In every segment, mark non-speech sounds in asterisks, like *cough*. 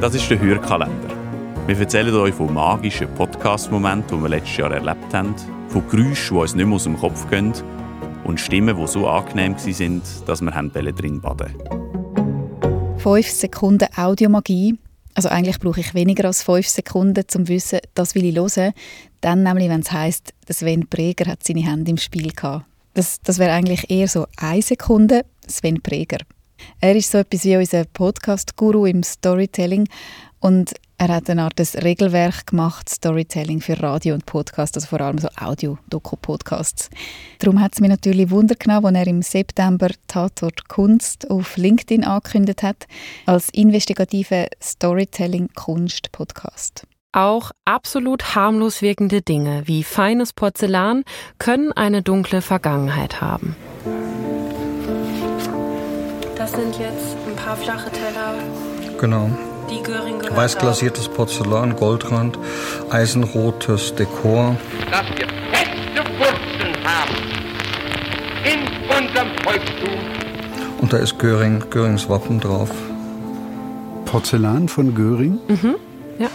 Das ist der Hörkalender. Wir erzählen euch von magischen Podcast-Momenten, die wir letztes Jahr erlebt haben, von Geräuschen, die uns nicht mehr aus dem Kopf gehen und Stimmen, die so angenehm waren, dass wir drin baden Fünf Sekunden Audiomagie. Also eigentlich brauche ich weniger als fünf Sekunden, um zu wissen, das will ich hören. Dann nämlich, wenn es heisst, Sven Preger hat seine Hände im Spiel gehabt. Das, das wäre eigentlich eher so eine Sekunde, Sven Preger. Er ist so etwas wie unser Podcast-Guru im Storytelling und er hat eine Art Regelwerk gemacht, Storytelling für Radio und Podcast, also vor allem so Audio-Doku-Podcasts. Darum hat es mich natürlich Wunder genommen, als er im September Tatort Kunst auf LinkedIn angekündigt hat, als investigative Storytelling-Kunst-Podcast. Auch absolut harmlos wirkende Dinge wie feines Porzellan können eine dunkle Vergangenheit haben. Das sind jetzt ein paar flache Teller. Genau. Die Göring gehört Weiß glasiertes Porzellan, Goldrand, eisenrotes Dekor. dass wir feste Wurzeln haben in unserem Volkstum. Und da ist Göring, Görings Wappen drauf. Porzellan von Göring? Mhm. Ja.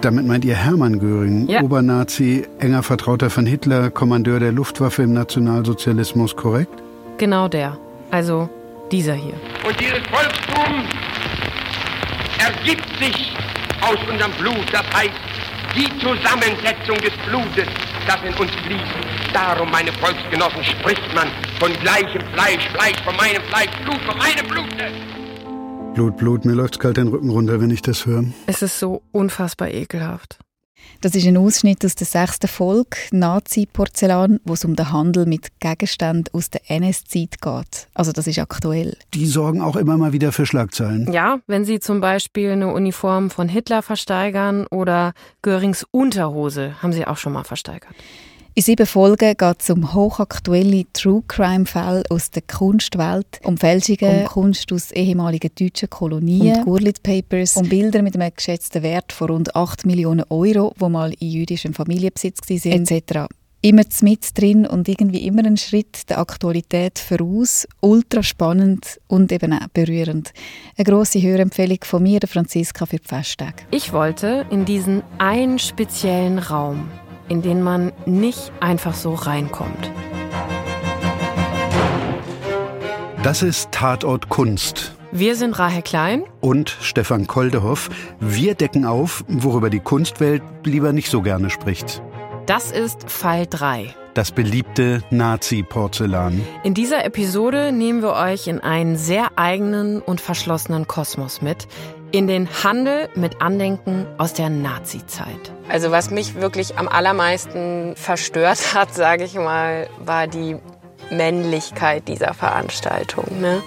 Damit meint ihr Hermann Göring, Ja. Obernazi, enger Vertrauter von Hitler, Kommandeur der Luftwaffe im Nationalsozialismus, korrekt? Genau der. Also dieser hier. Und dieses Volkstum ergibt sich aus unserem Blut. Das heißt, die Zusammensetzung des Blutes, das in uns fließt. Darum, meine Volksgenossen, spricht man von gleichem Fleisch, Fleisch von meinem Fleisch, Blut von meinem Blute. Blut, Blut, mir läuft's kalt den Rücken runter, wenn ich das höre. Es ist so unfassbar ekelhaft. Das ist ein Ausschnitt aus der sechsten Folge Nazi-Porzellan, wo es um den Handel mit Gegenständen aus der NS-Zeit geht. Also das ist aktuell. Die sorgen auch immer mal wieder für Schlagzeilen. Ja, wenn sie zum Beispiel eine Uniform von Hitler versteigern oder Görings Unterhose haben sie auch schon mal versteigert. In sieben Folgen geht es um hochaktuelle True-Crime-Fälle aus der Kunstwelt, um Fälschungen, um Kunst aus ehemaligen deutschen Kolonien, um Gurlitt Papers, um Bilder mit einem geschätzten Wert von rund 8 Millionen Euro, die mal in jüdischem Familienbesitz waren, etc. Immer mit drin und irgendwie immer einen Schritt der Aktualität voraus. Ultra spannend und eben auch berührend. Eine grosse Hörempfehlung von mir, der Franziska, für die Festtage. Ich wollte in diesen einen speziellen Raum, in den man nicht einfach so reinkommt. Das ist Tatort Kunst. Wir sind Rahel Klein. Und Stefan Koldehoff. Wir decken auf, worüber die Kunstwelt lieber nicht so gerne spricht. Das ist Fall 3. Das beliebte Nazi-Porzellan. In dieser Episode nehmen wir euch in einen sehr eigenen und verschlossenen Kosmos mit, in den Handel mit Andenken aus der Nazi-Zeit. Also was mich wirklich am allermeisten verstört *laughs* hat, sage ich mal, war die Männlichkeit dieser Veranstaltung. Ne?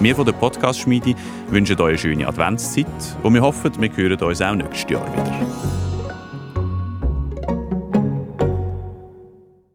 Wir von der Podcast-Schmiede wünschen euch eine schöne Adventszeit und wir hoffen, wir hören uns auch nächstes Jahr wieder.